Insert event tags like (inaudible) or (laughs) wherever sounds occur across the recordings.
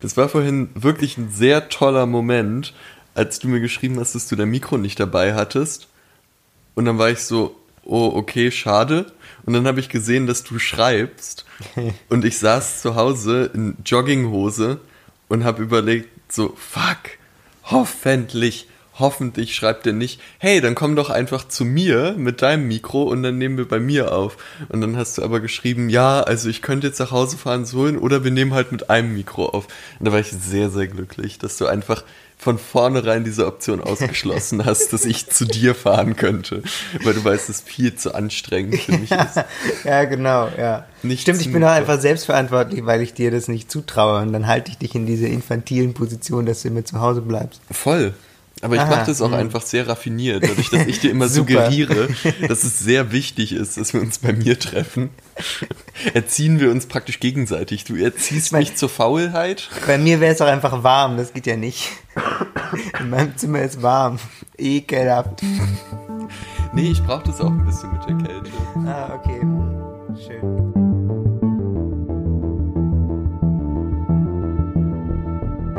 Das war vorhin wirklich ein sehr toller Moment, als du mir geschrieben hast, dass du dein Mikro nicht dabei hattest. Und dann war ich so, oh, okay, schade. Und dann habe ich gesehen, dass du schreibst. (laughs) Und ich saß zu Hause in Jogginghose und habe überlegt, so, fuck, hoffentlich hoffentlich schreibt er nicht, hey, dann komm doch einfach zu mir mit deinem Mikro und dann nehmen wir bei mir auf. Und dann hast du aber geschrieben, ja, also ich könnte jetzt nach Hause fahren sollen oder wir nehmen halt mit einem Mikro auf. Und da war ich sehr, sehr glücklich, dass du einfach von vornherein diese Option ausgeschlossen (laughs) hast, dass ich zu dir fahren könnte, weil du weißt, es viel zu anstrengend für mich (laughs) ist. ja, genau, ja. Nicht Stimmt, ich bin auch einfach selbstverantwortlich, weil ich dir das nicht zutraue und dann halte ich dich in diese infantilen Position, dass du immer zu Hause bleibst. Voll. Aber ich mache das auch mh. einfach sehr raffiniert, dadurch, dass ich dir immer (laughs) suggeriere, dass es sehr wichtig ist, dass wir uns bei mir treffen. Erziehen wir uns praktisch gegenseitig. Du erziehst mein, mich zur Faulheit. Bei mir wäre es auch einfach warm, das geht ja nicht. In meinem Zimmer ist warm. Ekelhaft. Nee, ich brauche das auch ein bisschen mit der Kälte. Ah, okay. Schön.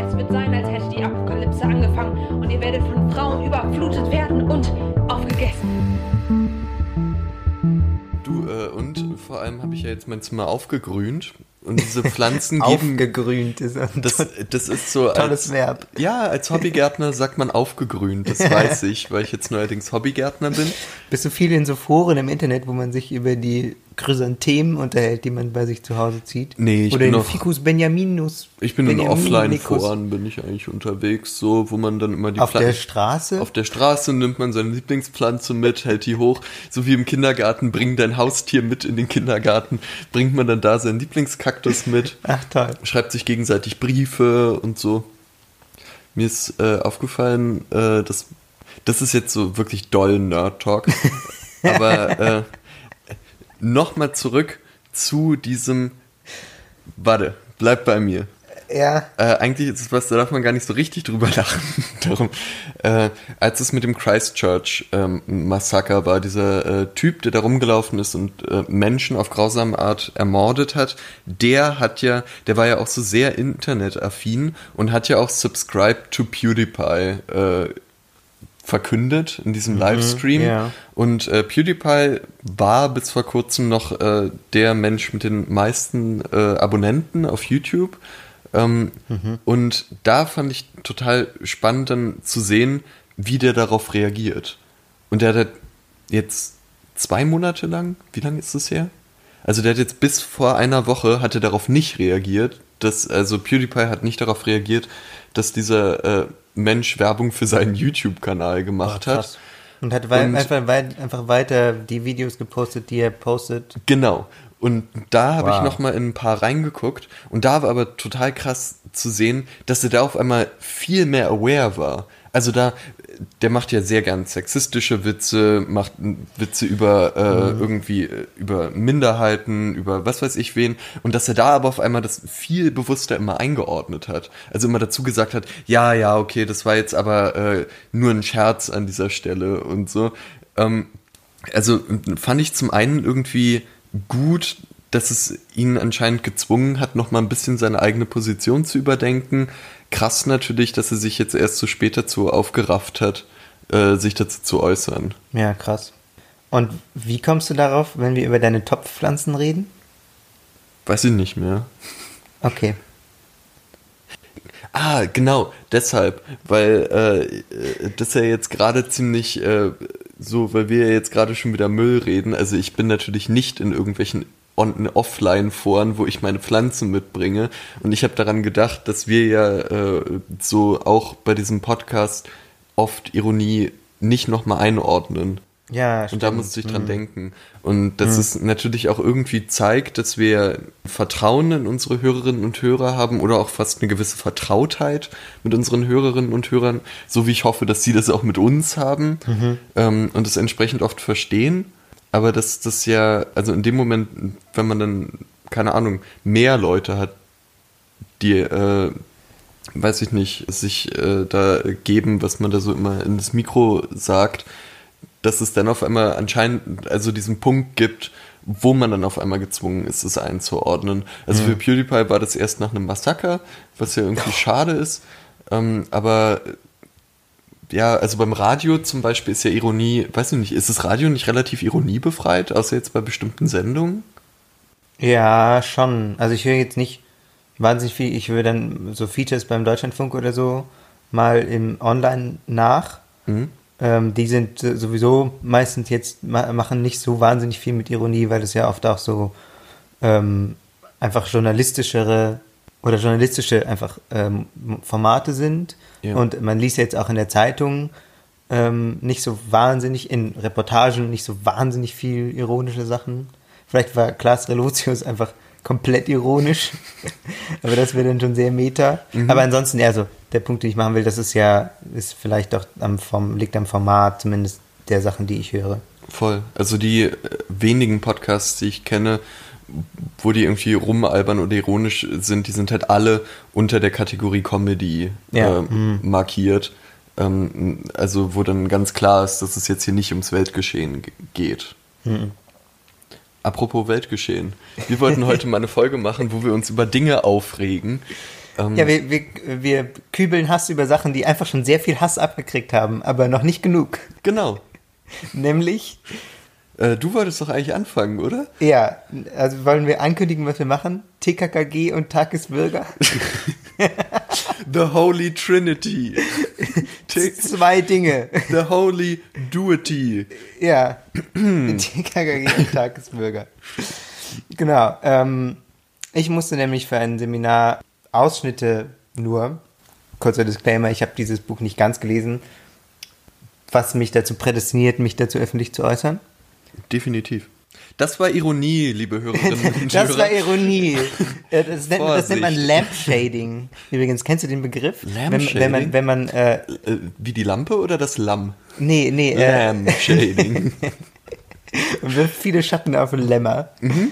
Es wird sein, als hätte die Apokalypse angefangen und ihr werdet von Frauen überflutet werden und aufgegessen. Du, äh, und vor allem habe ich ja jetzt mein Zimmer aufgegrünt und diese Pflanzen (laughs) geben. Aufgegrünt ist ein das, das ist so. Tolles als, Verb. Ja, als Hobbygärtner sagt man aufgegrünt, das (laughs) weiß ich, weil ich jetzt neuerdings Hobbygärtner bin. Bist du viel in so Foren im Internet, wo man sich über die Chrysanthemen unterhält, die man bei sich zu Hause zieht? Nee, ich Oder bin in noch, Ficus Benjaminus. Ich bin in Offline-Foren, bin ich eigentlich unterwegs, so, wo man dann immer die Auf Pflanzen, der Straße? Auf der Straße nimmt man seine Lieblingspflanze mit, hält die hoch, so wie im Kindergarten, bring dein Haustier mit in den Kindergarten, bringt man dann da seinen Lieblingskaktus mit. (laughs) Ach toll. Schreibt sich gegenseitig Briefe und so. Mir ist äh, aufgefallen, äh, dass das ist jetzt so wirklich doll Nerd-Talk, (laughs) aber äh, nochmal zurück zu diesem. Warte, bleib bei mir. Ja. Äh, eigentlich ist es was, da darf man gar nicht so richtig drüber (laughs) lachen. Darum, äh, als es mit dem Christchurch-Massaker ähm, war, dieser äh, Typ, der da rumgelaufen ist und äh, Menschen auf grausame Art ermordet hat, der hat ja, der war ja auch so sehr internetaffin und hat ja auch Subscribe to PewDiePie äh, verkündet in diesem mhm, Livestream. Ja. Und äh, PewDiePie war bis vor kurzem noch äh, der Mensch mit den meisten äh, Abonnenten auf YouTube. Ähm, mhm. Und da fand ich total spannend dann zu sehen, wie der darauf reagiert. Und der hat jetzt zwei Monate lang, wie lange ist das her? Also der hat jetzt bis vor einer Woche hat er darauf nicht reagiert. Dass, also PewDiePie hat nicht darauf reagiert, dass dieser äh, Mensch Werbung für seinen YouTube-Kanal gemacht oh, hat. Und hat wei und, einfach, wei einfach, weiter die Videos gepostet, die er postet. Genau. Und da habe wow. ich noch mal in ein paar reingeguckt und da war aber total krass zu sehen, dass er da auf einmal viel mehr aware war. Also da, der macht ja sehr gern sexistische Witze, macht Witze über äh, mhm. irgendwie äh, über Minderheiten, über was weiß ich wen. Und dass er da aber auf einmal das viel bewusster immer eingeordnet hat. Also immer dazu gesagt hat, ja, ja, okay, das war jetzt aber äh, nur ein Scherz an dieser Stelle und so. Ähm, also fand ich zum einen irgendwie gut, dass es ihn anscheinend gezwungen hat, noch mal ein bisschen seine eigene Position zu überdenken krass natürlich, dass er sich jetzt erst so spät dazu aufgerafft hat, äh, sich dazu zu äußern. Ja, krass. Und wie kommst du darauf, wenn wir über deine Topfpflanzen reden? Weiß ich nicht mehr. Okay. Ah, genau, deshalb, weil äh, das ja jetzt gerade ziemlich äh, so, weil wir jetzt gerade schon wieder Müll reden. Also ich bin natürlich nicht in irgendwelchen on Offline-Foren, wo ich meine Pflanzen mitbringe. Und ich habe daran gedacht, dass wir ja äh, so auch bei diesem Podcast oft Ironie nicht nochmal einordnen. Ja, stimmt. Und da musste ich dran mhm. denken. Und dass mhm. es natürlich auch irgendwie zeigt, dass wir Vertrauen in unsere Hörerinnen und Hörer haben oder auch fast eine gewisse Vertrautheit mit unseren Hörerinnen und Hörern, so wie ich hoffe, dass sie das auch mit uns haben mhm. ähm, und es entsprechend oft verstehen aber dass das ja, also in dem Moment, wenn man dann, keine Ahnung, mehr Leute hat, die, äh, weiß ich nicht, sich äh, da geben, was man da so immer in das Mikro sagt, dass es dann auf einmal anscheinend also diesen Punkt gibt, wo man dann auf einmal gezwungen ist, es einzuordnen. Also mhm. für PewDiePie war das erst nach einem Massaker, was ja irgendwie schade ist. Ähm, aber ja, also beim Radio zum Beispiel ist ja Ironie, weiß ich nicht, ist das Radio nicht relativ ironiebefreit, außer jetzt bei bestimmten Sendungen? Ja, schon. Also ich höre jetzt nicht wahnsinnig viel, ich höre dann so Features beim Deutschlandfunk oder so mal im Online nach. Mhm. Ähm, die sind sowieso meistens jetzt, machen nicht so wahnsinnig viel mit Ironie, weil es ja oft auch so ähm, einfach journalistischere oder journalistische einfach ähm, Formate sind. Ja. Und man liest jetzt auch in der Zeitung ähm, nicht so wahnsinnig, in Reportagen nicht so wahnsinnig viel ironische Sachen. Vielleicht war Klaas Relotius einfach komplett ironisch. (laughs) Aber das wäre dann schon sehr meta. Mhm. Aber ansonsten, ja, so der Punkt, den ich machen will, das ist ja, ist vielleicht doch am Form, liegt am Format, zumindest der Sachen, die ich höre. Voll. Also die äh, wenigen Podcasts, die ich kenne, wo die irgendwie rumalbern oder ironisch sind, die sind halt alle unter der Kategorie Comedy ja. äh, mhm. markiert. Ähm, also wo dann ganz klar ist, dass es jetzt hier nicht ums Weltgeschehen geht. Mhm. Apropos Weltgeschehen. Wir wollten (laughs) heute mal eine Folge machen, wo wir uns über Dinge aufregen. Ähm, ja, wir, wir, wir kübeln Hass über Sachen, die einfach schon sehr viel Hass abgekriegt haben, aber noch nicht genug. Genau. (laughs) Nämlich du wolltest doch eigentlich anfangen, oder? Ja, also wollen wir ankündigen, was wir machen? TKKG und Tagesbürger? (laughs) The Holy Trinity. (laughs) Zwei Dinge. (laughs) The Holy Duity. Ja, (clears throat) TKKG und Tagesbürger. Genau. Ähm, ich musste nämlich für ein Seminar Ausschnitte nur, kurzer Disclaimer, ich habe dieses Buch nicht ganz gelesen, was mich dazu prädestiniert, mich dazu öffentlich zu äußern. Definitiv. Das war Ironie, liebe Hörerinnen (laughs) und Hörer. (laughs) Das war Ironie. Das nennt, das nennt man Lampshading. Übrigens, kennst du den Begriff? Lampshading? Wenn, wenn man, wenn man äh, äh, wie die Lampe oder das Lamm? Nee, nee. Äh, Lampshading. (laughs) wirft viele Schatten auf ein Lämmer. Mhm.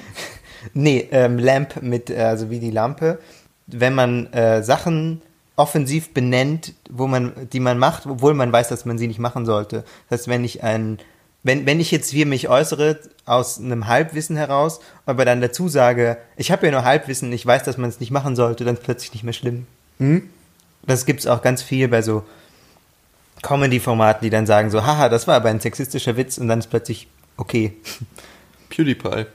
Nee, ähm, Lamp mit, äh, also wie die Lampe. Wenn man äh, Sachen offensiv benennt, wo man, die man macht, obwohl man weiß, dass man sie nicht machen sollte. Das heißt, wenn ich ein wenn, wenn ich jetzt hier mich äußere aus einem Halbwissen heraus, aber dann dazu sage, ich habe ja nur Halbwissen, ich weiß, dass man es nicht machen sollte, dann ist es plötzlich nicht mehr schlimm. Hm? Das gibt es auch ganz viel bei so Comedy-Formaten, die dann sagen so, haha, das war aber ein sexistischer Witz und dann ist plötzlich okay. PewDiePie.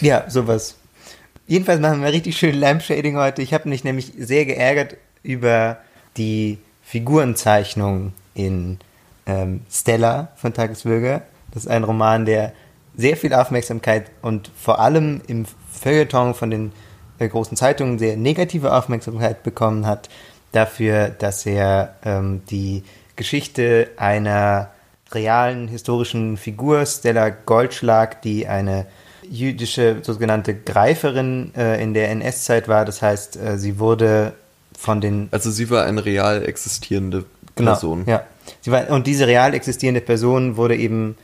Ja, sowas. Jedenfalls machen wir richtig schön Lampshading heute. Ich habe mich nämlich sehr geärgert über die Figurenzeichnung in ähm, Stella von Tagesbürger. Das ist ein Roman, der sehr viel Aufmerksamkeit und vor allem im Feuilleton von den äh, großen Zeitungen sehr negative Aufmerksamkeit bekommen hat, dafür, dass er ähm, die Geschichte einer realen historischen Figur, Stella Goldschlag, die eine jüdische sogenannte Greiferin äh, in der NS-Zeit war. Das heißt, äh, sie wurde von den. Also sie war eine real existierende genau, Person. Ja. Sie war, und diese real existierende Person wurde eben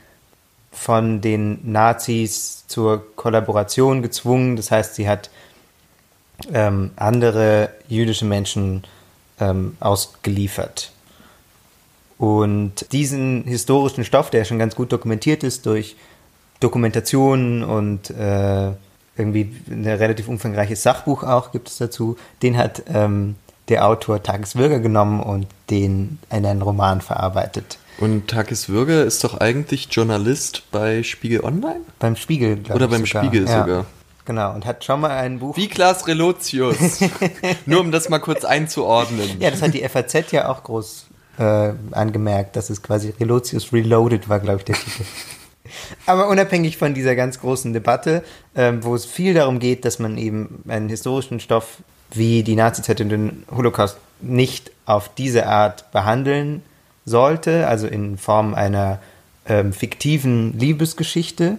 von den Nazis zur Kollaboration gezwungen. Das heißt, sie hat ähm, andere jüdische Menschen ähm, ausgeliefert. Und diesen historischen Stoff, der schon ganz gut dokumentiert ist durch Dokumentationen und äh, irgendwie ein relativ umfangreiches Sachbuch auch gibt es dazu, den hat ähm, der Autor Tagesbürger genommen und den in einen Roman verarbeitet. Und Takis Würger ist doch eigentlich Journalist bei Spiegel Online? Beim Spiegel, glaube Oder beim sogar. Spiegel ja. sogar. Genau, und hat schon mal ein Buch. Wie Klaas Relotius. (laughs) Nur um das mal kurz einzuordnen. Ja, das hat die FAZ ja auch groß äh, angemerkt, dass es quasi Relotius Reloaded war, glaube ich, der Titel. (laughs) Aber unabhängig von dieser ganz großen Debatte, ähm, wo es viel darum geht, dass man eben einen historischen Stoff wie die Nazizeit und den Holocaust nicht auf diese Art behandeln sollte, also in Form einer ähm, fiktiven Liebesgeschichte.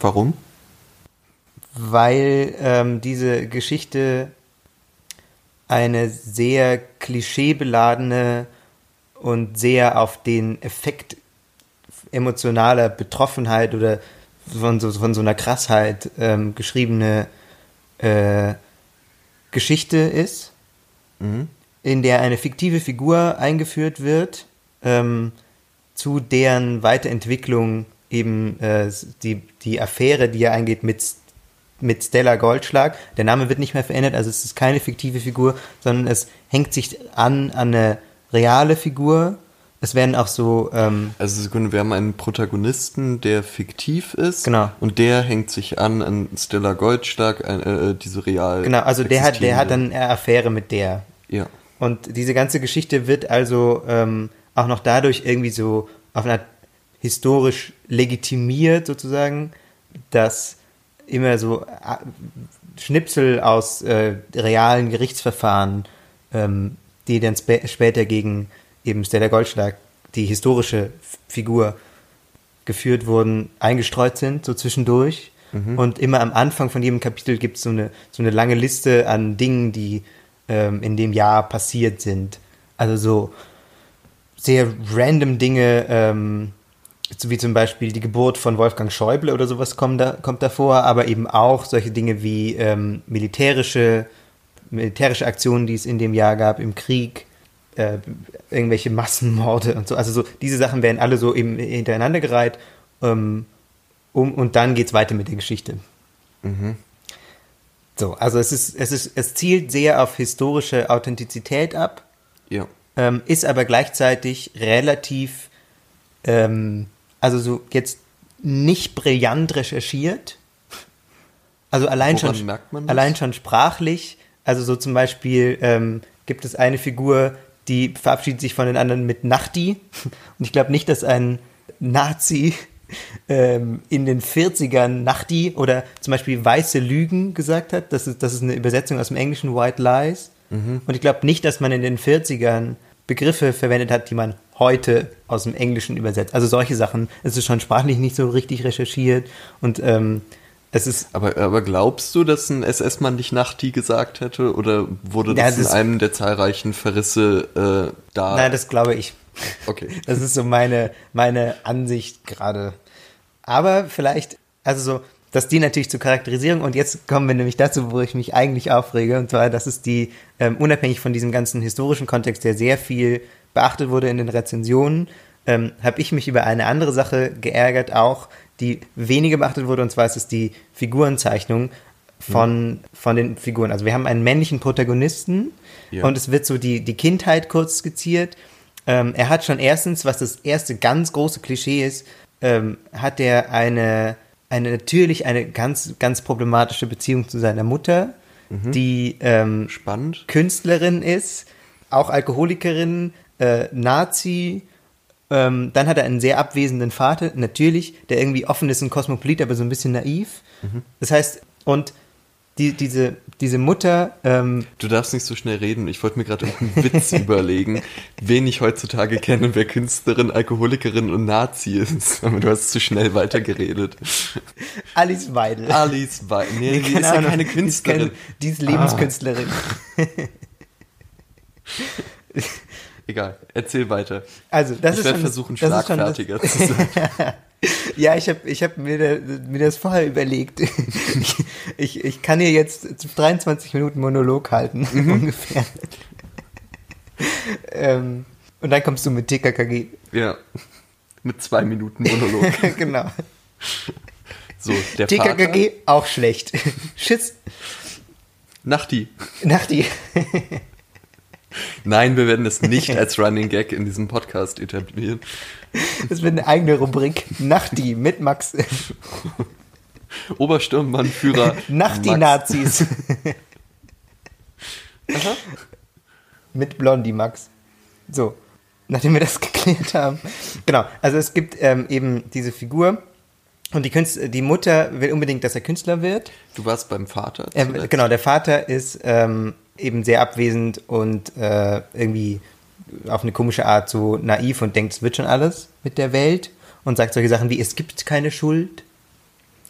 Warum? Weil ähm, diese Geschichte eine sehr klischeebeladene und sehr auf den Effekt emotionaler Betroffenheit oder von so, von so einer Krassheit ähm, geschriebene äh, Geschichte ist. Mhm in der eine fiktive Figur eingeführt wird, ähm, zu deren Weiterentwicklung eben äh, die, die Affäre, die er eingeht mit, mit Stella Goldschlag. Der Name wird nicht mehr verändert, also es ist keine fiktive Figur, sondern es hängt sich an an eine reale Figur. Es werden auch so. Ähm, Also Sekunde, wir haben einen Protagonisten, der fiktiv ist. Genau. Und der hängt sich an an Stella Goldschlag, ein, äh, diese real. genau, also der hat, der hat dann eine Affäre mit der. Ja. Und diese ganze Geschichte wird also ähm, auch noch dadurch irgendwie so auf eine Art historisch legitimiert sozusagen, dass immer so äh, Schnipsel aus äh, realen Gerichtsverfahren, ähm, die dann spä später gegen eben Stella Goldschlag, die historische Figur, geführt wurden, eingestreut sind, so zwischendurch. Und immer am Anfang von jedem Kapitel gibt es so eine, so eine lange Liste an Dingen, die ähm, in dem Jahr passiert sind. Also so sehr random Dinge, ähm, wie zum Beispiel die Geburt von Wolfgang Schäuble oder sowas kommt da, kommt davor, aber eben auch solche Dinge wie ähm, militärische, militärische Aktionen, die es in dem Jahr gab im Krieg, äh, irgendwelche Massenmorde und so. Also so diese Sachen werden alle so eben hintereinander gereiht. Ähm, um, und dann geht's weiter mit der Geschichte. So, also es ist, es ist, es zielt sehr auf historische Authentizität ab Ja. ähm, ist aber gleichzeitig relativ, ähm, also so jetzt nicht brillant recherchiert. Also allein Woran schon, allein schon sprachlich. Also so zum Beispiel ähm, gibt es eine Figur, die verabschiedet sich von den anderen mit Nachti. (laughs) Und ich glaube nicht, dass ein Nazi ähm, in den 40ern Nachti oder zum Beispiel weiße Lügen gesagt hat. Das ist, das ist eine Übersetzung aus dem Englischen White Lies. Und ich glaube nicht, dass man in den 40ern Begriffe verwendet hat, die man heute aus dem Englischen übersetzt. Also solche Sachen. Es ist schon sprachlich nicht so richtig recherchiert und ähm, es ist Aber, aber glaubst du, dass ein SS-Mann nicht Nachti gesagt hätte? Oder wurde Ja, das, das- in einem der zahlreichen Verrisse äh, da? Nein, das glaube ich. Okay. Das ist so meine, meine Ansicht gerade. Aber vielleicht, also so, das dient natürlich zur Charakterisierung und jetzt kommen wir nämlich dazu, wo ich mich eigentlich aufrege, und zwar, dass es die, ähm, unabhängig von diesem ganzen historischen Kontext, der sehr viel beachtet wurde in den Rezensionen, ähm, habe ich mich über eine andere Sache geärgert auch, die weniger beachtet wurde, und zwar ist es die Figurenzeichnung von, von den Figuren. Also wir haben einen männlichen Protagonisten Ja. und es wird so die, die Kindheit kurz skizziert. Ähm, er hat schon erstens, was das erste ganz große Klischee ist, ähm, hat er eine, eine natürlich eine ganz, ganz problematische Beziehung zu seiner Mutter, die ähm, Spannend. Künstlerin ist, auch Alkoholikerin, äh, Nazi. Ähm, dann hat er einen sehr abwesenden Vater, natürlich, der irgendwie offen ist und kosmopolit, aber so ein bisschen naiv. Das heißt, und die, diese, diese Mutter, ähm, Du darfst nicht so schnell reden. Ich wollte mir gerade irgendeinen Witz (laughs) überlegen, wen ich heutzutage kenne und wer Künstlerin, Alkoholikerin und Nazi ist. (laughs) Aber du hast zu schnell weitergeredet. Alice Weidel. Alice Weidel. Nee, die ist ja Ahnung, keine die ist Künstlerin. keine- Die ist Lebenskünstlerin. (laughs) Egal, erzähl weiter. Also, das ich ist werde schon, versuchen, schon das- schlagfertiger zu sein. (laughs) Ja, ich habe ich hab mir, mir das vorher überlegt. Ich, (laughs) ich, ich kann hier jetzt 23 Minuten Monolog halten, (laughs) Mhm. ungefähr. ähm, und dann kommst du mit TKKG. Ja. Mit zwei Minuten Monolog. genau. So, der Vater. TKKG auch schlecht. Schiss. Nachti. Nach die. Nein, wir werden es nicht (laughs) als Running Gag in diesem Podcast etablieren. Das wird eine eigene Rubrik. Nach die mit Max. Obersturmbannführer. (laughs) Nach die Max. Nazis. (laughs) Mit Blondie Max. So, nachdem wir das geklärt haben. Genau, also es gibt ähm, eben diese Figur und die, Künst die Mutter will unbedingt, dass er Künstler wird. Du warst beim Vater. Zuletzt. genau, der Vater ist ähm, eben sehr abwesend und äh, irgendwie auf eine komische Art so naiv und denkt, es wird schon alles mit der Welt und sagt solche Sachen wie, es gibt keine Schuld.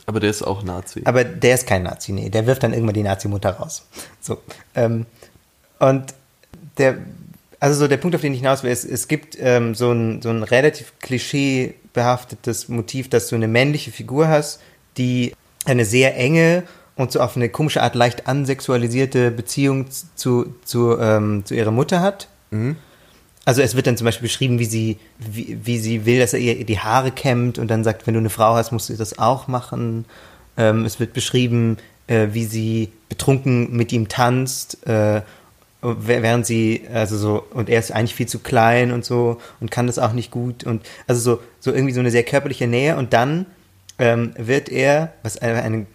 Aber der ist auch Nazi. Aber der ist kein Nazi, nee. Der wirft dann irgendwann die Nazi-Mutter raus. So. Ähm, und der, also so der Punkt, auf den ich hinaus will, ist, es gibt ähm, so, ein, so ein relativ klischeebehaftetes Motiv, dass du eine männliche Figur hast, die eine sehr enge und so auf eine komische Art leicht ansexualisierte Beziehung zu, zu, ähm, zu ihrer Mutter hat. also es wird dann zum Beispiel beschrieben, wie sie, wie, wie sie will, dass er ihr die Haare kämmt und dann sagt, wenn du eine Frau hast, musst du das auch machen. Ähm, es wird beschrieben, äh, wie sie betrunken mit ihm tanzt, äh, während sie, also so, und er ist eigentlich viel zu klein und so und kann das auch nicht gut und also so, so irgendwie so eine sehr körperliche Nähe und dann ähm, wird er, was eine, eine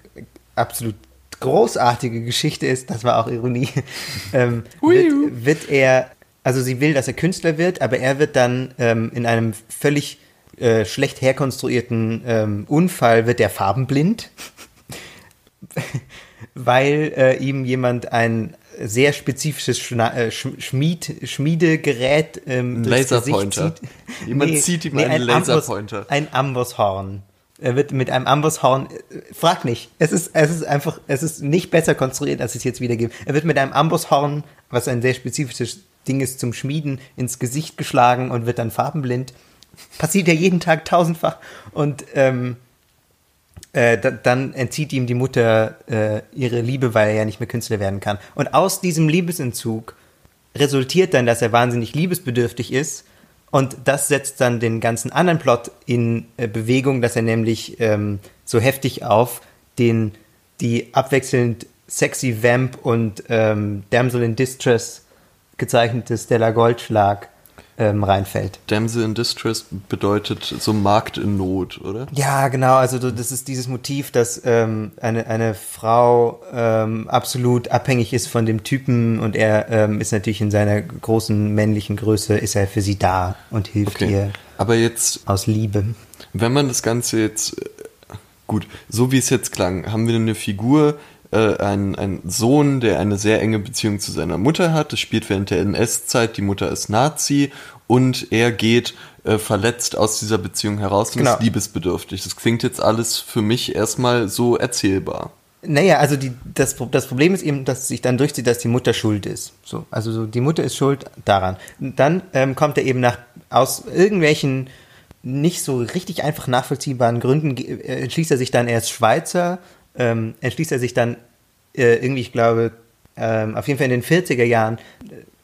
absolut großartige Geschichte ist, das war auch Ironie, (laughs) ähm, wird, wird er also sie will, dass er Künstler wird, aber er wird dann ähm, in einem völlig äh, schlecht herkonstruierten ähm, Unfall wird er farbenblind, (laughs) weil äh, ihm jemand ein sehr spezifisches Schna äh, Schmied Schmiedegerät ähm, Laserpointer. Jemand nee, zieht ihm nee, einen ein Laserpointer. Amboss, ein Amboss-Horn. Er wird mit einem Amboss-Horn, äh, frag nicht, es ist, es ist einfach, es ist nicht besser konstruiert, als es jetzt wiedergebe. Er wird mit einem Amboss-Horn, was ein sehr spezifisches Ding ist zum Schmieden ins Gesicht geschlagen und wird dann farbenblind. Passiert ja jeden Tag tausendfach. Und ähm, äh, da, dann entzieht ihm die Mutter äh, ihre Liebe, weil er ja nicht mehr Künstler werden kann. Und aus diesem Liebesentzug resultiert dann, dass er wahnsinnig liebesbedürftig ist. Und das setzt dann den ganzen anderen Plot in äh, Bewegung, dass er nämlich ähm, so heftig auf den die abwechselnd sexy Vamp und ähm, Damsel in Distress gezeichnete Stella Goldschlag ähm, reinfällt. Damsel in Distress bedeutet so Markt in Not, oder? Ja, genau. Also das ist dieses Motiv, dass ähm, eine, eine Frau ähm, absolut abhängig ist von dem Typen und er ähm, ist natürlich in seiner großen männlichen Größe, ist er für sie da und hilft okay. ihr. Aber jetzt. Aus Liebe. Wenn man das Ganze jetzt. Äh, gut, so wie es jetzt klang, haben wir eine Figur, äh, ein, ein Sohn, der eine sehr enge Beziehung zu seiner Mutter hat. Das spielt während der NS-Zeit. Die Mutter ist Nazi und er geht äh, verletzt aus dieser Beziehung heraus und genau. ist liebesbedürftig. Das klingt jetzt alles für mich erstmal so erzählbar. Naja, also die, das, das Problem ist eben, dass sich dann durchzieht, dass die Mutter schuld ist. So, also so, die Mutter ist schuld daran. Dann ähm, kommt er eben nach aus irgendwelchen nicht so richtig einfach nachvollziehbaren Gründen äh, entschließt er sich dann, er ist Schweizer ähm, entschließt er sich dann äh, irgendwie, ich glaube, ähm, auf jeden Fall in den 40er Jahren,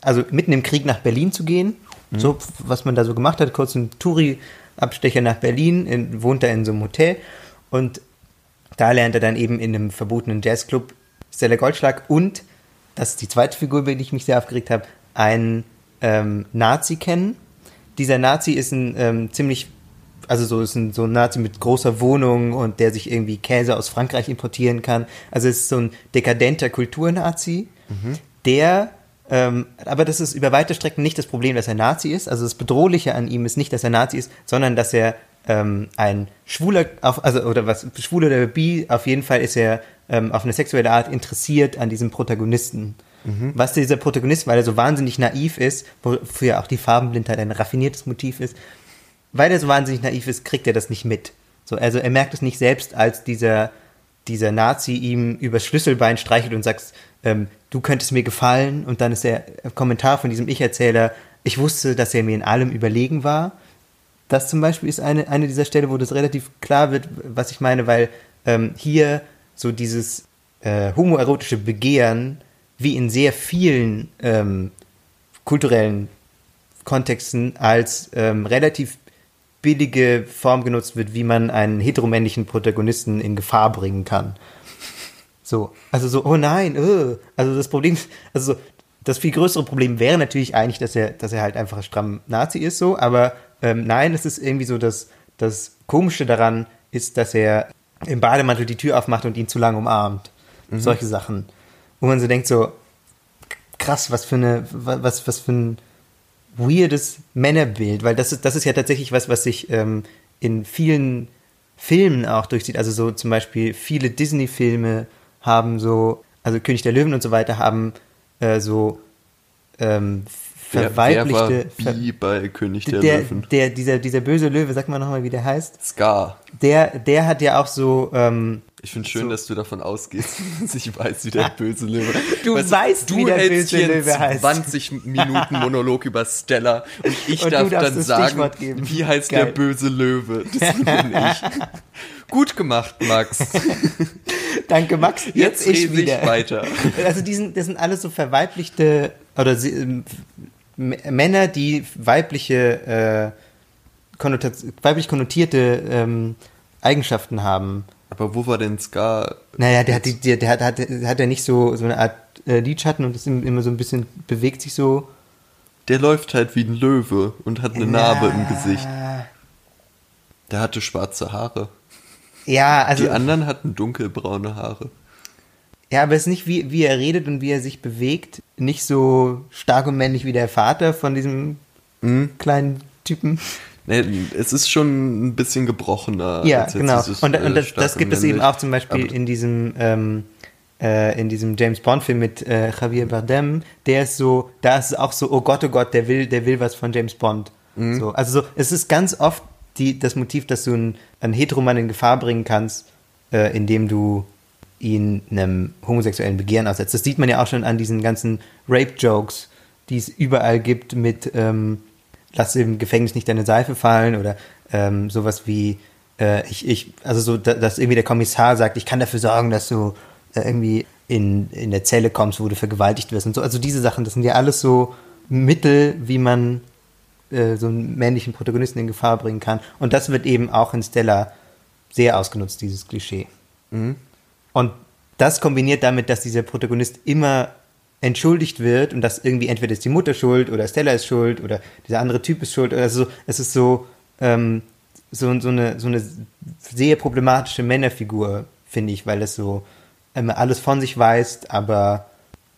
also mitten im Krieg nach Berlin zu gehen. Mhm. So, was man da so gemacht hat, kurz ein Touri-Abstecher nach Berlin, in, wohnt da in so einem Hotel und da lernt er dann eben in einem verbotenen Jazzclub Stella Goldschlag und, das ist die zweite Figur, über die ich mich sehr aufgeregt habe, einen ähm, Nazi kennen. Dieser Nazi ist ein ähm, ziemlich also so ist ein, so ein Nazi mit großer Wohnung und der sich irgendwie Käse aus Frankreich importieren kann. Also es ist so ein dekadenter Kulturnazi, mhm. der ähm, aber das ist über weite Strecken nicht das Problem, dass er Nazi ist. Also das Bedrohliche an ihm ist nicht, dass er Nazi ist, sondern dass er ähm, ein Schwuler, auf, also oder was, Schwuler oder Bi, auf jeden Fall ist er ähm, auf eine sexuelle Art interessiert an diesem Protagonisten. Mhm. Was dieser Protagonist, weil er so wahnsinnig naiv ist, wofür auch die Farbenblindheit ein raffiniertes Motiv ist, weil er so wahnsinnig naiv ist, kriegt er das nicht mit. So, also er merkt es nicht selbst, als dieser, dieser Nazi ihm übers Schlüsselbein streichelt und sagt, ähm, du könntest mir gefallen. Und dann ist der Kommentar von diesem Ich-Erzähler, ich wusste, dass er mir in allem überlegen war. Das zum Beispiel ist eine, eine dieser Stellen, wo das relativ klar wird, was ich meine, weil ähm, hier so dieses äh, homoerotische Begehren, wie in sehr vielen ähm, kulturellen Kontexten, als ähm, relativ billige Form genutzt wird, wie man einen heteromännlichen Protagonisten in Gefahr bringen kann. So, also so, oh nein, uh. also das Problem, also so, das viel größere Problem wäre natürlich eigentlich, dass er, dass er halt einfach stramm Nazi ist, so, aber ähm, nein, es ist irgendwie so, dass das Komische daran ist, dass er im Bademantel die Tür aufmacht und ihn zu lang umarmt. Mhm. Solche Sachen. Wo man so denkt, so, krass, was für eine, was, was für ein weirdes Männerbild, weil das ist, das ist ja tatsächlich was, was sich ähm, in vielen Filmen auch durchzieht. Also so zum Beispiel viele Disney-Filme haben so, also König der Löwen und so weiter haben äh, so ähm, verweiblichte. Wer, wer wie bei König der, der, Löwen? Der, dieser, dieser böse Löwe, sag mal nochmal, wie der heißt. Scar. Der, der hat ja auch so ähm, ich finde schön, so. dass du davon ausgehst, (laughs) dass ich weiß, wie der böse Löwe (laughs) Du weißt, weißt du, wie der böse Löwe heißt. 20 Minuten Monolog über Stella und ich und darf dann sagen, wie heißt Geil. der böse Löwe? Das bin ich. (laughs) Gut gemacht, Max. Danke, Max. Jetzt, Jetzt ich wieder. Ich weiter. Also die sind, das sind alles so verweiblichte oder M Männer, die weibliche, äh, weiblich konnotierte ähm, Eigenschaften haben. Aber wo war denn Scar? Naja, der hat, die, der, der hat, hat, hat ja nicht so, so eine Art äh, Lidschatten und ist immer so ein bisschen, bewegt sich so. Der läuft halt wie ein Löwe und hat eine Narbe im Gesicht. Der hatte schwarze Haare. Ja, also. Die anderen hatten dunkelbraune Haare. Ja, aber es ist nicht, wie, wie er redet und wie er sich bewegt, nicht so stark und männlich wie der Vater von diesem Mhm. kleinen Typen. Nee, es ist schon ein bisschen gebrochener. Ja, genau. dieses, und äh, und das, starke das gibt es eben auch zum Beispiel Aber- in diesem, ähm, äh, in diesem James Bond-Film mit äh, Javier Bardem. Der ist so, da ist es auch so, oh Gott, oh Gott, der will, der will was von James Bond. Mhm. So, also so, es ist ganz oft die, das Motiv, dass du einen, einen Heteromann in Gefahr bringen kannst, äh, indem du ihn einem homosexuellen Begehren aussetzt. Das sieht man ja auch schon an diesen ganzen Rape-Jokes, die es überall gibt mit ähm, lass im Gefängnis nicht deine Seife fallen oder ähm, sowas wie äh, ich, ich, also so, da- dass irgendwie der Kommissar sagt, ich kann dafür sorgen, dass du äh, irgendwie in, in der Zelle kommst, wo du vergewaltigt wirst und so. Also diese Sachen, das sind ja alles so Mittel, wie man äh, so einen männlichen Protagonisten in Gefahr bringen kann. Und das wird eben auch in Stella sehr ausgenutzt, dieses Klischee. Und das kombiniert damit, dass dieser Protagonist immer entschuldigt wird und dass irgendwie entweder ist die Mutter schuld oder Stella ist schuld oder dieser andere Typ ist schuld. Also es ist so, ähm, so, so, eine, so eine sehr problematische Männerfigur, finde ich, weil es so immer alles von sich weist, aber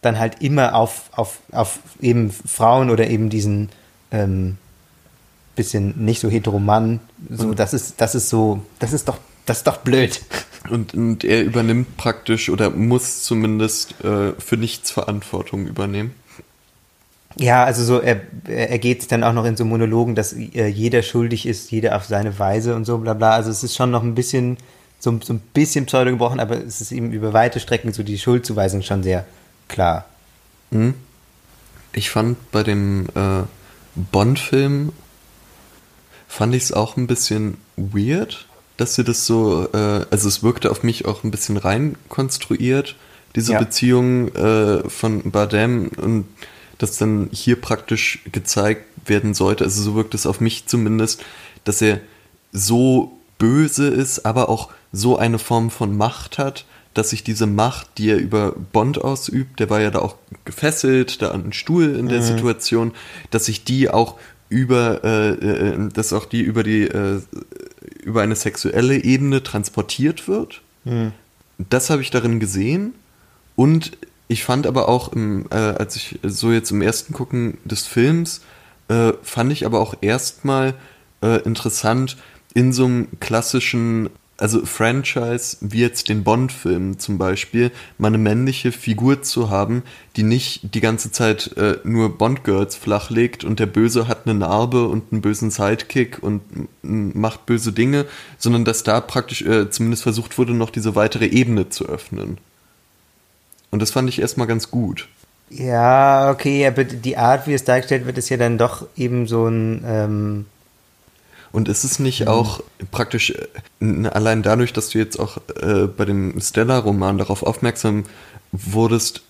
dann halt immer auf, auf, auf eben Frauen oder eben diesen ähm, bisschen nicht so heteroman, so, das ist, das ist so, das ist doch, das ist doch blöd. Und, und er übernimmt praktisch oder muss zumindest äh, für nichts Verantwortung übernehmen. Ja, also so, er, er geht dann auch noch in so Monologen, dass äh, jeder schuldig ist, jeder auf seine Weise und so bla bla. Also es ist schon noch ein bisschen, so, so ein bisschen pseudo gebrochen, aber es ist eben über weite Strecken so die Schuldzuweisung schon sehr klar. Ich fand bei dem äh, Bond-Film fand ich es auch ein bisschen weird, dass sie das so, äh, also es wirkte auf mich auch ein bisschen rein konstruiert, diese Ja. Beziehung äh, von Bardem und das dann hier praktisch gezeigt werden sollte. Also so wirkt es auf mich zumindest, dass er so böse ist, aber auch so eine Form von Macht hat, dass sich diese Macht, die er über Bond ausübt, der war ja da auch gefesselt, da an einen Stuhl in der Situation, dass sich die auch über, äh, äh, dass auch die über die, äh, über eine sexuelle Ebene transportiert wird. Das habe ich darin gesehen und ich fand aber auch, im, äh, als ich so jetzt im ersten Gucken des Films, äh, fand ich aber auch erstmal äh, interessant, in so einem klassischen, also Franchise, wie jetzt den Bond-Film zum Beispiel, mal eine männliche Figur zu haben, die nicht die ganze Zeit äh, nur Bond-Girls flachlegt und der Böse hat eine Narbe und einen bösen Sidekick und macht böse Dinge, sondern dass da praktisch äh, zumindest versucht wurde, noch diese weitere Ebene zu öffnen. Und das fand ich erstmal ganz gut. Ja, okay, aber die Art, wie es dargestellt wird, ist ja dann doch eben so ein, ähm, Und ist es nicht auch praktisch, äh, allein dadurch, dass du jetzt auch äh, bei dem Stella-Roman darauf aufmerksam wurdest,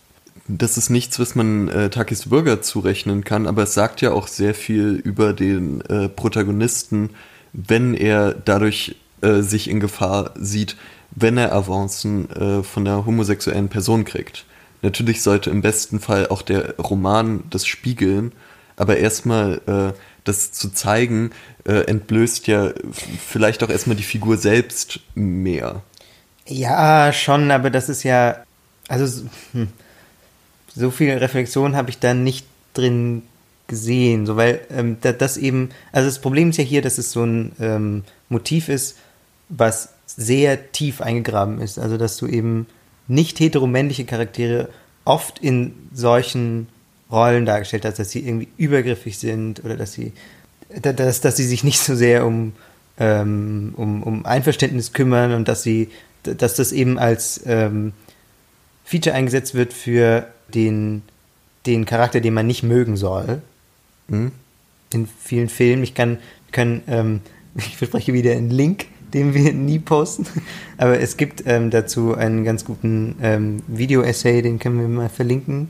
das ist nichts, was man äh, Takis Bürger zurechnen kann, aber es sagt ja auch sehr viel über den äh, Protagonisten, wenn er dadurch äh, sich in Gefahr sieht, wenn er Avancen äh, von einer homosexuellen Person kriegt. Natürlich sollte im besten Fall auch der Roman das spiegeln, aber erstmal äh, das zu zeigen, äh, entblößt ja vielleicht auch erstmal die Figur selbst mehr. Ja, schon, aber das ist ja, also so- hm, so viel Reflexion habe ich da nicht drin gesehen, so weil ähm, da, das eben, also das Problem ist ja hier, dass es so ein ähm, Motiv ist, was sehr tief eingegraben ist, also dass du eben nicht heteromännliche Charaktere oft in solchen Rollen dargestellt hast, dass sie irgendwie übergriffig sind oder dass sie, dass, dass sie sich nicht so sehr um, ähm, um, um Einverständnis kümmern und dass sie, dass das eben als ähm, Feature eingesetzt wird für den, den Charakter, den man nicht mögen soll. Hm? In vielen Filmen. Ich kann, kann ähm, (laughs) ich verspreche wieder einen Link, den wir nie posten. (laughs) Aber es gibt ähm, dazu einen ganz guten ähm, Video-Essay, den können wir mal verlinken.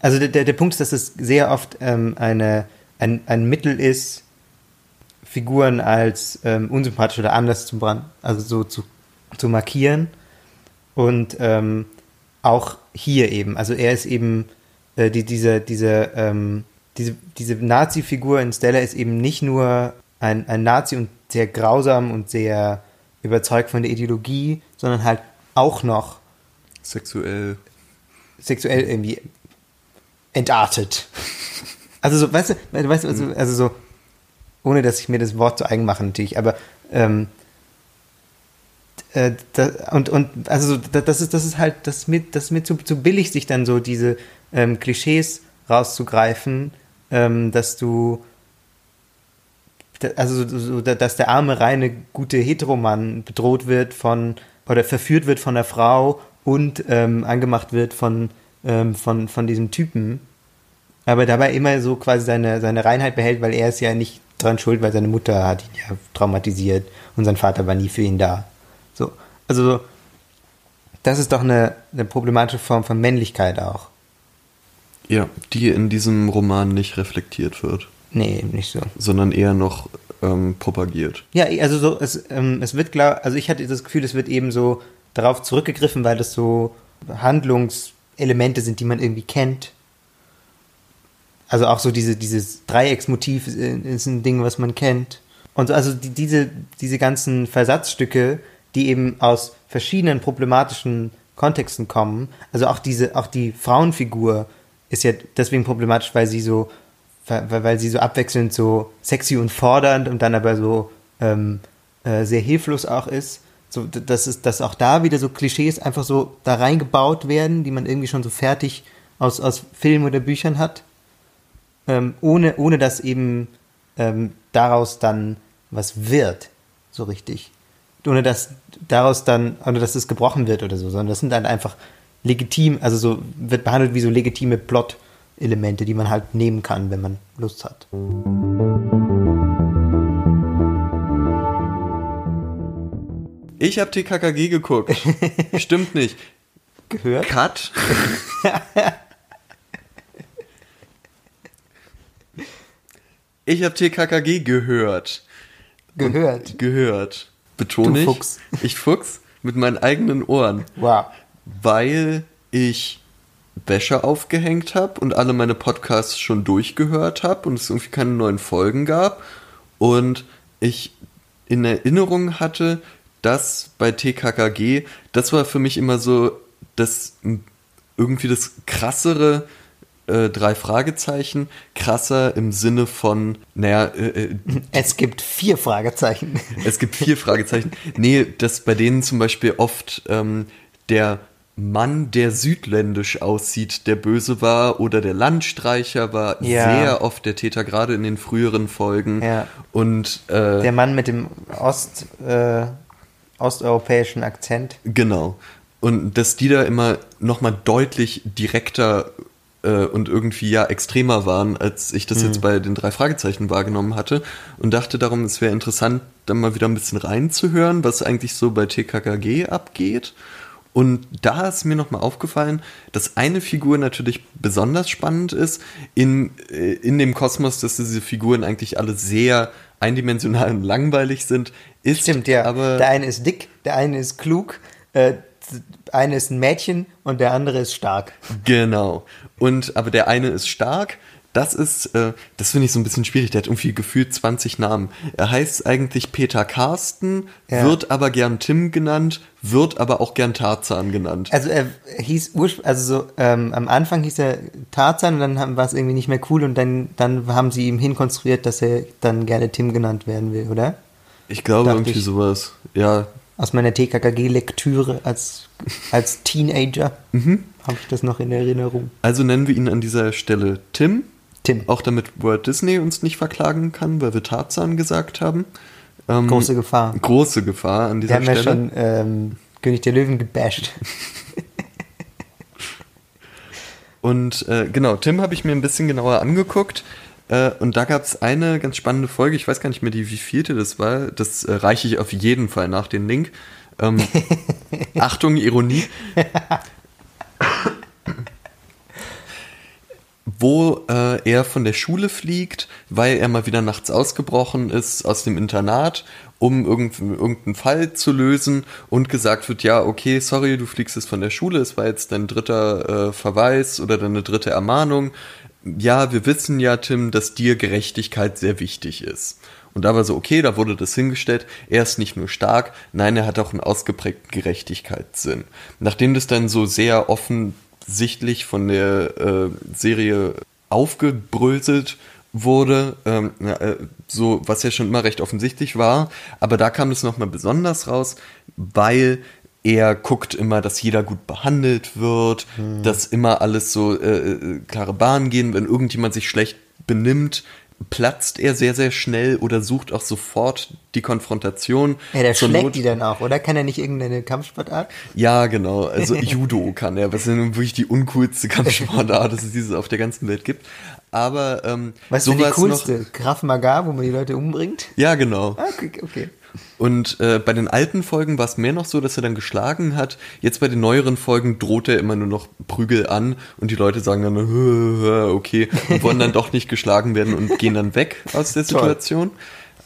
Also der, der, der Punkt ist, dass es sehr oft ähm, eine, ein, ein Mittel ist, Figuren als ähm, unsympathisch oder anders zu brand, also so zu, zu markieren. Und ähm, auch hier eben, also er ist eben äh, die, diese, diese, ähm, diese, diese Nazi-Figur in Stella ist eben nicht nur ein, ein Nazi und sehr grausam und sehr überzeugt von der Ideologie, sondern halt auch noch Sexuell. sexuell irgendwie entartet. (laughs) Also so, weißt du, weißt du, also, also so, ohne dass ich mir das Wort zu eigen mache natürlich, aber ähm, äh, da, und, und also so, da- das ist, das ist halt, das ist mir, das ist mir zu, zu billig, sich dann so diese ähm, Klischees rauszugreifen, ähm, dass du also so, so, da- dass der arme, reine, gute Heteromann bedroht wird von oder verführt wird von der Frau und ähm, angemacht wird von, ähm, von, von diesem Typen, aber dabei immer so quasi seine, seine Reinheit behält, weil er ist ja nicht dran schuld, weil seine Mutter hat ihn ja traumatisiert und sein Vater war nie für ihn da. So, also so, das ist doch eine, eine problematische Form von Männlichkeit auch. Ja, die in diesem Roman nicht reflektiert wird, Nee, nicht so. sondern eher noch ähm, propagiert. Ja, also so, es, ähm, es wird klar, also ich hatte das Gefühl, es wird eben so darauf zurückgegriffen, weil das so Handlungselemente sind, die man irgendwie kennt. Also auch so diese, dieses Dreiecksmotiv ist, ist ein Ding, was man kennt. Und so, also die, diese, diese ganzen Versatzstücke, die eben aus verschiedenen problematischen Kontexten kommen, also auch diese, auch die Frauenfigur ist ja deswegen problematisch, weil sie so, weil, weil sie so abwechselnd so sexy und fordernd und dann aber so ähm, äh, sehr hilflos auch ist. So, d- dass, es, dass auch da wieder so Klischees einfach so da reingebaut werden, die man irgendwie schon so fertig aus, aus Filmen oder Büchern hat ähm, ohne, ohne dass eben ähm, daraus dann was wird, so richtig. Ohne dass daraus dann, ohne dass es gebrochen wird oder so, sondern das sind dann einfach legitim, also so wird behandelt wie so legitime Plot-Elemente, die man halt nehmen kann, wenn man Lust hat. Ich habe TKKG geguckt. (laughs) Stimmt nicht. Gehört? Cut. (laughs) Ich habe TKKG gehört. Gehört. Gehört. Betone ich. Fuchs. (laughs) Ich Fuchs mit meinen eigenen Ohren. Wow. weil ich Wäsche aufgehängt habe und alle meine Podcasts schon durchgehört habe und es irgendwie keine neuen Folgen gab und ich in Erinnerung hatte, dass bei TKKG, das war für mich immer so das irgendwie das krassere äh, drei Fragezeichen, krasser im Sinne von, naja, äh, äh, (laughs) Es gibt vier Fragezeichen. (laughs) es gibt vier Fragezeichen. Nee, dass bei denen zum Beispiel oft ähm, der Mann, der südländisch aussieht, der böse war, oder der Landstreicher war Ja. sehr oft der Täter, gerade in den früheren Folgen. Ja. Und äh, Der Mann mit dem Ost, äh, osteuropäischen Akzent. Genau. Und dass die da immer nochmal deutlich direkter äh, und irgendwie ja extremer waren, als ich das jetzt bei den drei Fragezeichen wahrgenommen hatte. Und dachte darum, es wäre interessant, dann mal wieder ein bisschen reinzuhören, was eigentlich so bei TKKG abgeht. Und da ist mir nochmal aufgefallen, dass eine Figur natürlich besonders spannend ist, in, äh, in dem Kosmos, dass diese Figuren eigentlich alle sehr eindimensional und langweilig sind, ist Stimmt, ja. aber der eine ist dick, der eine ist klug, äh, eine ist ein Mädchen und der andere ist stark. Genau. Und aber der eine ist stark. Das ist, äh, das finde ich so ein bisschen schwierig. Der hat irgendwie gefühlt 20 Namen. Er heißt eigentlich Peter Carsten, Ja. wird aber gern Tim genannt, wird aber auch gern Tarzan genannt. Also er hieß ursprünglich, also so, ähm, am Anfang hieß er Tarzan und dann war es irgendwie nicht mehr cool und dann, dann haben sie ihm hinkonstruiert, dass er dann gerne Tim genannt werden will, oder? Ich glaube dachte irgendwie ich. sowas. Ja, Aus meiner TKKG-Lektüre als, als Teenager habe ich das noch in Erinnerung. also nennen wir ihn an dieser Stelle Tim. Tim. Auch damit Walt Disney uns nicht verklagen kann, weil wir Tarzan gesagt haben. Ähm, Große Gefahr. Große Gefahr an Wir dieser haben ja Stelle. schon ähm, König der Löwen gebasht. Und äh, genau, Tim habe ich mir ein bisschen genauer angeguckt. Äh, und da gab es eine ganz spannende Folge, ich weiß gar nicht mehr, die wievielte das war. Das äh, reiche ich auf jeden Fall nach den Link. Ähm, (laughs) Achtung, Ironie. wo äh, er von der Schule fliegt, weil er mal wieder nachts ausgebrochen ist aus dem Internat, um irgendeinen, irgendeinen Fall zu lösen und gesagt wird, ja, okay, sorry, du fliegst jetzt von der Schule, es war jetzt dein dritter äh, Verweis oder deine dritte Ermahnung. Ja, wir wissen ja, Tim, dass dir Gerechtigkeit sehr wichtig ist. Und da war so, okay, da wurde das hingestellt. Er ist nicht nur stark, nein, er hat auch einen ausgeprägten Gerechtigkeitssinn. Nachdem das dann so sehr offensichtlich von der äh, Serie aufgebröselt wurde, ähm, äh, so was ja schon immer recht offensichtlich war, aber da kam es nochmal besonders raus, weil er guckt immer, dass jeder gut behandelt wird, hm. dass immer alles so äh, äh klare Bahnen gehen, wenn irgendjemand sich schlecht benimmt, platzt er sehr, sehr schnell oder sucht auch sofort die Konfrontation. Ja, der schlägt Not. die dann auch, oder? Kann er nicht irgendeine Kampfsportart? Ja, genau. Also (laughs) Judo kann er, was ja nun wirklich die uncoolste Kampfsportart ist, die es auf der ganzen Welt gibt. Aber ähm, was ist die coolste? Noch, Graf Magar, wo man die Leute umbringt? Ja, genau. Ah, okay, okay. Und äh, bei den alten Folgen war es mehr noch so, dass er dann geschlagen hat. Jetzt bei den neueren Folgen droht er immer nur noch Prügel an und die Leute sagen dann, (laughs) okay, und wollen dann doch nicht geschlagen werden und gehen dann weg aus der Situation.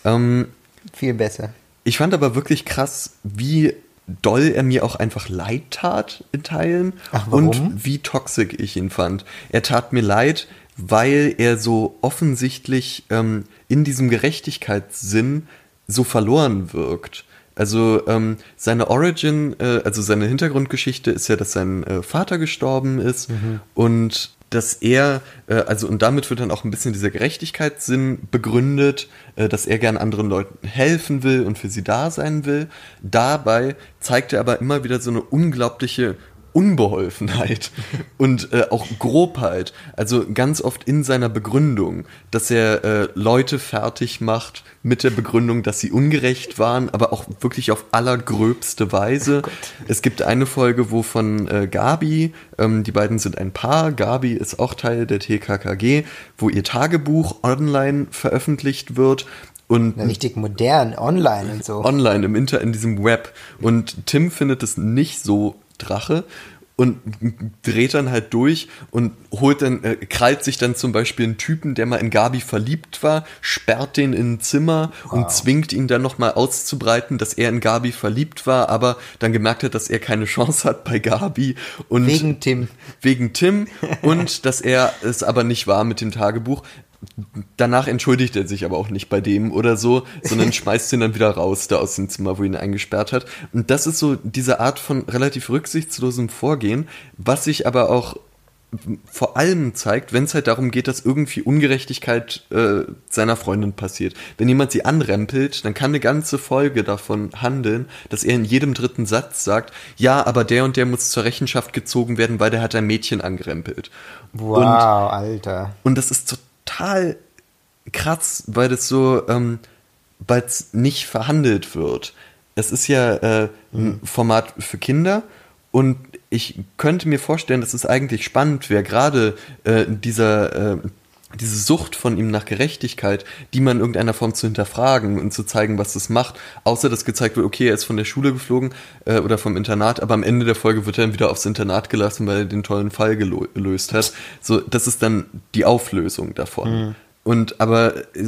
Ähm, Viel besser. Ich fand aber wirklich krass, wie doll er mir auch einfach leid tat in Teilen Ach, und wie toxisch ich ihn fand. Er tat mir leid, weil er so offensichtlich ähm, in diesem Gerechtigkeitssinn so verloren wirkt. Also ähm, seine Origin, äh, also seine Hintergrundgeschichte ist ja, dass sein äh, Vater gestorben ist mhm. und dass er, äh, also und damit wird dann auch ein bisschen dieser Gerechtigkeitssinn begründet, äh, dass er gern anderen Leuten helfen will und für sie da sein will. Dabei zeigt er aber immer wieder so eine unglaubliche Unbeholfenheit (laughs) und äh, auch Grobheit. Also ganz oft in seiner Begründung, dass er äh, Leute fertig macht mit der Begründung, dass sie ungerecht waren, aber auch wirklich auf allergröbste Weise. Oh es gibt eine Folge, wo von äh, Gabi, ähm, die beiden sind ein Paar, Gabi ist auch Teil der TKKG, wo ihr Tagebuch online veröffentlicht wird und richtig modern, online und so. Online im Inter, in diesem Web. Und Tim findet es nicht so Drache und dreht dann halt durch und holt dann, äh, krallt sich dann zum Beispiel einen Typen, der mal in Gabi verliebt war, sperrt den in ein Zimmer wow. und zwingt ihn dann nochmal auszubreiten, dass er in Gabi verliebt war, aber dann gemerkt hat, dass er keine Chance hat bei Gabi. Und wegen Tim. Wegen Tim und dass er es aber nicht war mit dem Tagebuch. Danach entschuldigt er sich aber auch nicht bei dem oder so, sondern (laughs) schmeißt ihn dann wieder raus da aus dem Zimmer, wo ihn eingesperrt hat. Und das ist so diese Art von relativ rücksichtslosem Vorgehen, was sich aber auch vor allem zeigt, wenn es halt darum geht, dass irgendwie Ungerechtigkeit äh, seiner Freundin passiert. Wenn jemand sie anrempelt, dann kann eine ganze Folge davon handeln, dass er in jedem dritten Satz sagt, ja, aber der und der muss zur Rechenschaft gezogen werden, weil der hat ein Mädchen angerempelt. Wow, und, Alter. Und das ist total total krass, weil das so, ähm, weil es nicht verhandelt wird. Es ist ja äh, ein mhm. Format für Kinder und ich könnte mir vorstellen, dass es eigentlich spannend wäre, gerade äh, dieser äh, diese Sucht von ihm nach Gerechtigkeit, die man in irgendeiner Form zu hinterfragen und zu zeigen, was das macht, außer dass gezeigt wird, okay, er ist von der Schule geflogen äh, oder vom Internat, aber am Ende der Folge wird er dann wieder aufs Internat gelassen, weil er den tollen Fall gelöst hat. So, das ist dann die Auflösung davon. Mhm. Und aber äh,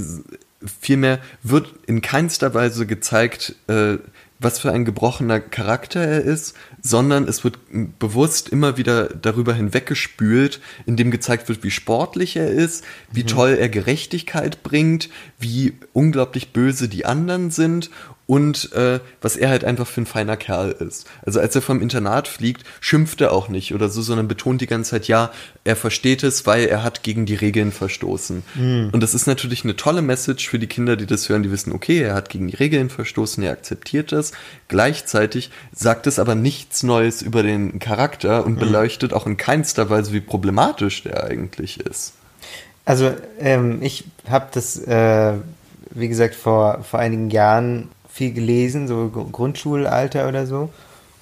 vielmehr wird in keinster Weise gezeigt, äh, was für ein gebrochener Charakter er ist, sondern es wird bewusst immer wieder darüber hinweggespült, indem gezeigt wird, wie sportlich er ist, wie mhm. toll er Gerechtigkeit bringt, wie unglaublich böse die anderen sind und äh, was er halt einfach für ein feiner Kerl ist. Also als er vom Internat fliegt, schimpft er auch nicht oder so, sondern betont die ganze Zeit, ja, er versteht es, weil er hat gegen die Regeln verstoßen. Mhm. Und das ist natürlich eine tolle Message für die Kinder, die das hören, die wissen, okay, er hat gegen die Regeln verstoßen, er akzeptiert das. Gleichzeitig sagt es aber nichts Neues über den Charakter und mhm. beleuchtet auch in keinster Weise, wie problematisch der eigentlich ist. Also ähm, ich habe das, äh, wie gesagt, vor, vor einigen Jahren viel gelesen, so Grundschulalter oder so.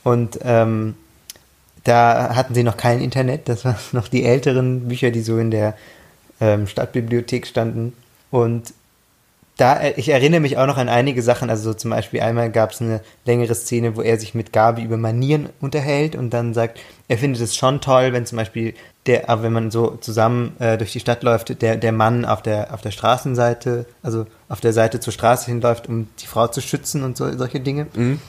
Und ähm, da hatten sie noch kein Internet, das waren (laughs) noch die älteren Bücher, die so in der ähm, Stadtbibliothek standen. Und da, äh, ich erinnere mich auch noch an einige Sachen, also so zum Beispiel einmal gab es eine längere Szene, wo er sich mit Gabi über Manieren unterhält und dann sagt, er findet es schon toll, wenn zum Beispiel der, aber wenn man so zusammen äh, durch die Stadt läuft, der, der Mann auf der, auf der Straßenseite, also auf der Seite zur Straße hinläuft, um die Frau zu schützen und so, solche Dinge. Mhm.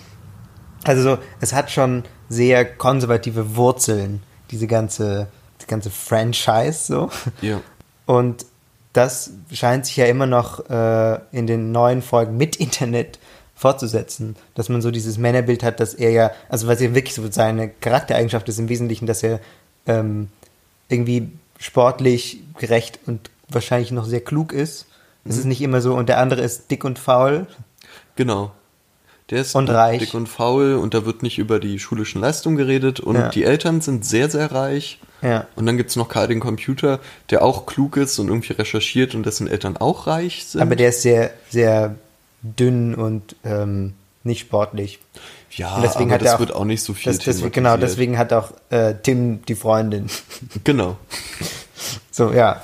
Also so, es hat schon sehr konservative Wurzeln, diese ganze, die ganze Franchise so. Ja. Und das scheint sich ja immer noch äh, in den neuen Folgen mit Internet fortzusetzen, dass man so dieses Männerbild hat, dass er ja, also was ja wirklich so seine Charaktereigenschaft ist im Wesentlichen, dass er ähm, irgendwie sportlich, gerecht und wahrscheinlich noch sehr klug ist. Es Mhm. ist nicht immer so, und der andere ist dick und faul. Genau. Der ist Und reich. dick und faul und da wird nicht über die schulischen Leistungen geredet und Ja. die Eltern sind sehr, sehr reich. Ja. Und dann gibt's noch Karl den Computer, der auch klug ist und irgendwie recherchiert und dessen Eltern auch reich sind. Aber der ist sehr, sehr dünn und ähm, nicht sportlich. ja, und deswegen aber hat das auch- wird auch nicht so viel Das, deswegen, genau, deswegen hat auch äh, Tim die Freundin. (laughs) Genau. So, ja.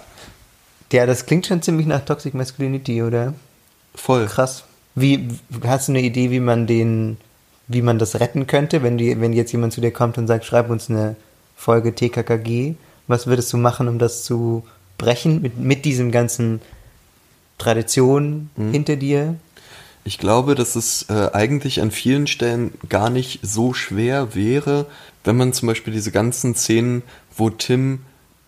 Ja, das klingt schon ziemlich nach Toxic Masculinity, oder? Voll. Krass. Wie, hast du eine Idee, wie man den, wie man das retten könnte, wenn die, wenn jetzt jemand zu dir kommt und sagt, schreib uns eine Folge TKKG? Was würdest du machen, um das zu brechen mit, mit diesem ganzen Tradition Mhm. hinter dir? Ich glaube, dass es äh, eigentlich an vielen Stellen gar nicht so schwer wäre, wenn man zum Beispiel diese ganzen Szenen, wo Tim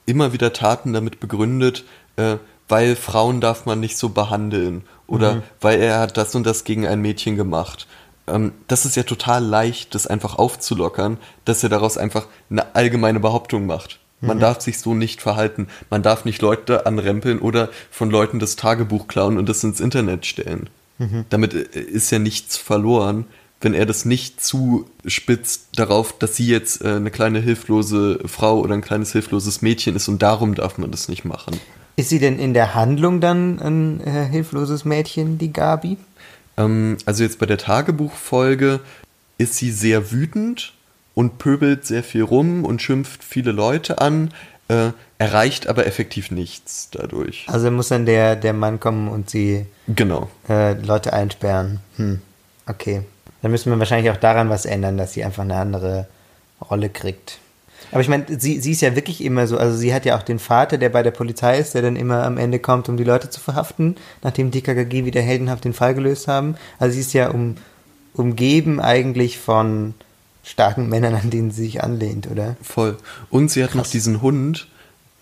immer wieder Taten damit begründet, äh, weil Frauen darf man nicht so behandeln oder weil er hat das und das gegen ein Mädchen gemacht. Ähm, das ist ja total leicht, das einfach aufzulockern, dass er daraus einfach eine allgemeine Behauptung macht. Man darf sich so nicht verhalten. Man darf nicht Leute anrempeln oder von Leuten das Tagebuch klauen und das ins Internet stellen. Damit äh, ist ja nichts verloren, wenn er das nicht zuspitzt darauf, dass sie jetzt äh, eine kleine hilflose Frau oder ein kleines hilfloses Mädchen ist und darum darf man das nicht machen. Ist sie denn in der Handlung dann ein äh, hilfloses Mädchen, die Gabi? Ähm, also jetzt bei der Tagebuchfolge ist sie sehr wütend und pöbelt sehr viel rum und schimpft viele Leute an, äh, erreicht aber effektiv nichts dadurch. Also muss dann der, der Mann kommen und sie Genau. äh, Leute einsperren. Hm, okay. Dann müssen wir wahrscheinlich auch daran was ändern, dass sie einfach eine andere Rolle kriegt. Aber ich meine, sie, sie ist ja wirklich immer so, also sie hat ja auch den Vater, der bei der Polizei ist, der dann immer am Ende kommt, um die Leute zu verhaften, nachdem die KKG wieder heldenhaft den Fall gelöst haben. Also sie ist ja um, umgeben eigentlich von starken Männern, an denen sie sich anlehnt, oder? Voll. Und sie hat noch diesen Hund,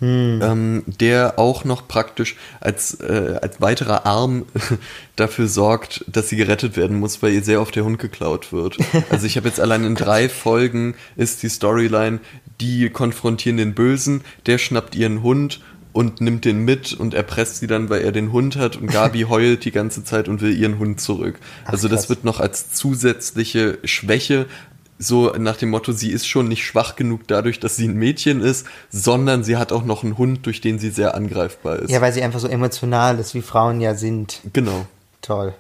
ähm, der auch noch praktisch als, äh, als weiterer Arm (laughs) dafür sorgt, dass sie gerettet werden muss, weil ihr sehr oft der Hund geklaut wird. (laughs) Also ich habe jetzt allein in drei Folgen ist die Storyline, die konfrontieren den Bösen, der schnappt ihren Hund und nimmt den mit und erpresst sie dann, weil er den Hund hat und Gabi (laughs) heult die ganze Zeit und will ihren Hund zurück. Also das krass. wird noch als zusätzliche Schwäche so nach dem Motto, sie ist schon nicht schwach genug dadurch, dass sie ein Mädchen ist, sondern sie hat auch noch einen Hund, durch den sie sehr angreifbar ist. Ja, weil sie einfach so emotional ist, wie Frauen ja sind. genau. Toll.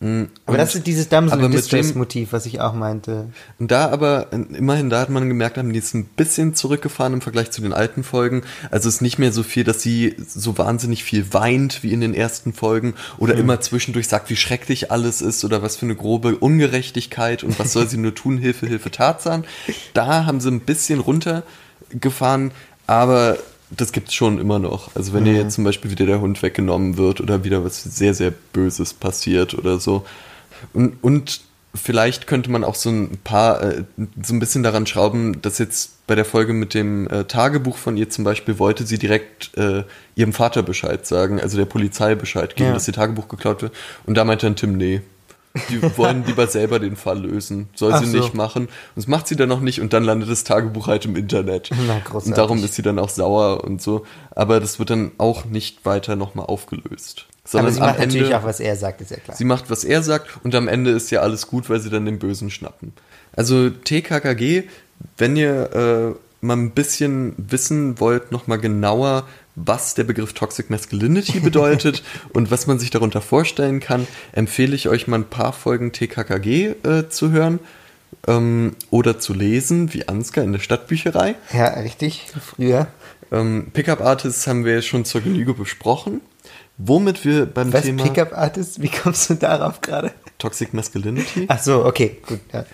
Mm, Aber und- das ist dieses Damsel Distress Motiv, was ich auch meinte. Und da aber, immerhin, da hat man gemerkt, haben die es ein bisschen zurückgefahren im Vergleich zu den alten Folgen. Also es ist nicht mehr so viel, dass sie so wahnsinnig viel weint wie in den ersten Folgen oder immer zwischendurch sagt, wie schrecklich alles ist oder was für eine grobe Ungerechtigkeit und was soll sie nur tun, Hilfe, Hilfe, Tarzan. Da haben sie ein bisschen runtergefahren, aber das gibt's schon immer noch. Also wenn ihr jetzt zum Beispiel wieder der Hund weggenommen wird oder wieder was sehr, sehr Böses passiert oder so. Und, und vielleicht könnte man auch so ein paar, äh, so ein bisschen daran schrauben, dass jetzt bei der Folge mit dem äh, Tagebuch von ihr zum Beispiel wollte sie direkt äh, ihrem Vater Bescheid sagen, also der Polizei Bescheid geben, Ja. dass ihr Tagebuch geklaut wird. Und da meinte dann Tim, nee. Die wollen lieber selber den Fall lösen. Soll Ach sie so. nicht machen. Und das macht sie dann noch nicht und dann landet das Tagebuch halt im Internet. (laughs) Na, großartig. und darum ist sie dann auch sauer und so. Aber das wird dann auch nicht weiter nochmal aufgelöst. Aber Sondern sie am macht natürlich Ende- auch, was er sagt, ist ja klar. Sie macht, was er sagt und am Ende ist ja alles gut, weil sie dann den Bösen schnappen. Also TKKG, wenn ihr äh, mal ein bisschen wissen wollt, nochmal genauer, was der Begriff Toxic Masculinity bedeutet (laughs) und was man sich darunter vorstellen kann, empfehle ich euch mal ein paar Folgen TKKG äh, zu hören ähm, oder zu lesen, wie Ansgar in der Stadtbücherei. Ja, richtig, früher. Ähm, Pickup Artists haben wir schon zur Genüge besprochen. Womit wir beim Was, Thema Pickup Artist? Wie kommst du darauf gerade? Toxic Masculinity, Ach so, okay, gut. Ja.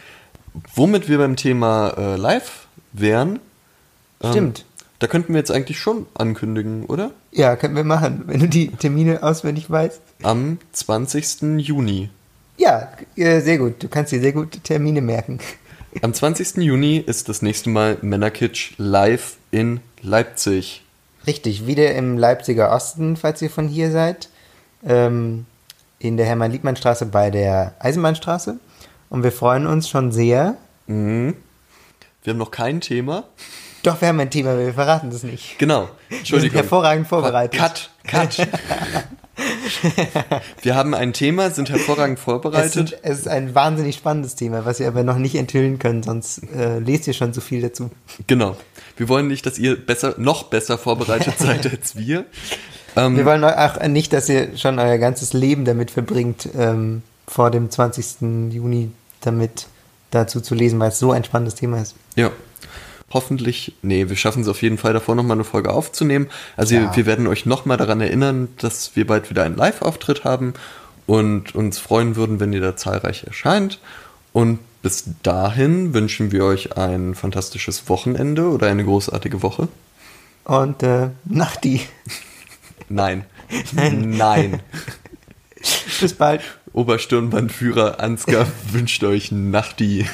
womit wir beim Thema äh, Live wären, ähm, Stimmt. Da könnten wir jetzt eigentlich schon ankündigen, oder? Ja, können wir machen, wenn du die Termine auswendig weißt. Am 20. Juni. Ja, äh, sehr gut. Du kannst dir sehr gut Termine merken. Am 20. Juni ist das nächste Mal Männerkitsch live in Leipzig. Richtig, wieder im Leipziger Osten, falls ihr von hier seid. Ähm, in der Hermann-Liebmann-Straße bei der Eisenbahnstraße. Und wir freuen uns schon sehr. Wir haben noch kein Thema. Doch, wir haben ein Thema, wir verraten das nicht. Genau. Entschuldigung. hervorragend vorbereitet. Cut, cut. (laughs) wir haben ein Thema, sind hervorragend Es, vorbereitet. sind, es ist ein wahnsinnig spannendes Thema, was wir aber noch nicht enthüllen können, sonst äh, lest ihr schon zu viel dazu. Genau. Wir wollen nicht, dass ihr besser, noch besser vorbereitet seid (laughs) als wir. Ähm, Wir wollen auch nicht, dass ihr schon euer ganzes Leben damit verbringt, ähm, vor dem 20. Juni damit dazu zu lesen, weil es so ein spannendes Thema ist. Ja. Hoffentlich, nee, wir schaffen es auf jeden Fall davor nochmal eine Folge aufzunehmen. Also Ja. wir, wir werden euch nochmal daran erinnern, dass wir bald wieder einen Live-Auftritt haben und uns freuen würden, wenn ihr da zahlreich erscheint. Und bis dahin wünschen wir euch ein fantastisches Wochenende oder eine großartige Woche. Und äh, Nachti. (laughs) Nein. Nein. Bis bald. Obersturmbannführer Ansgar (laughs) wünscht euch Nachti.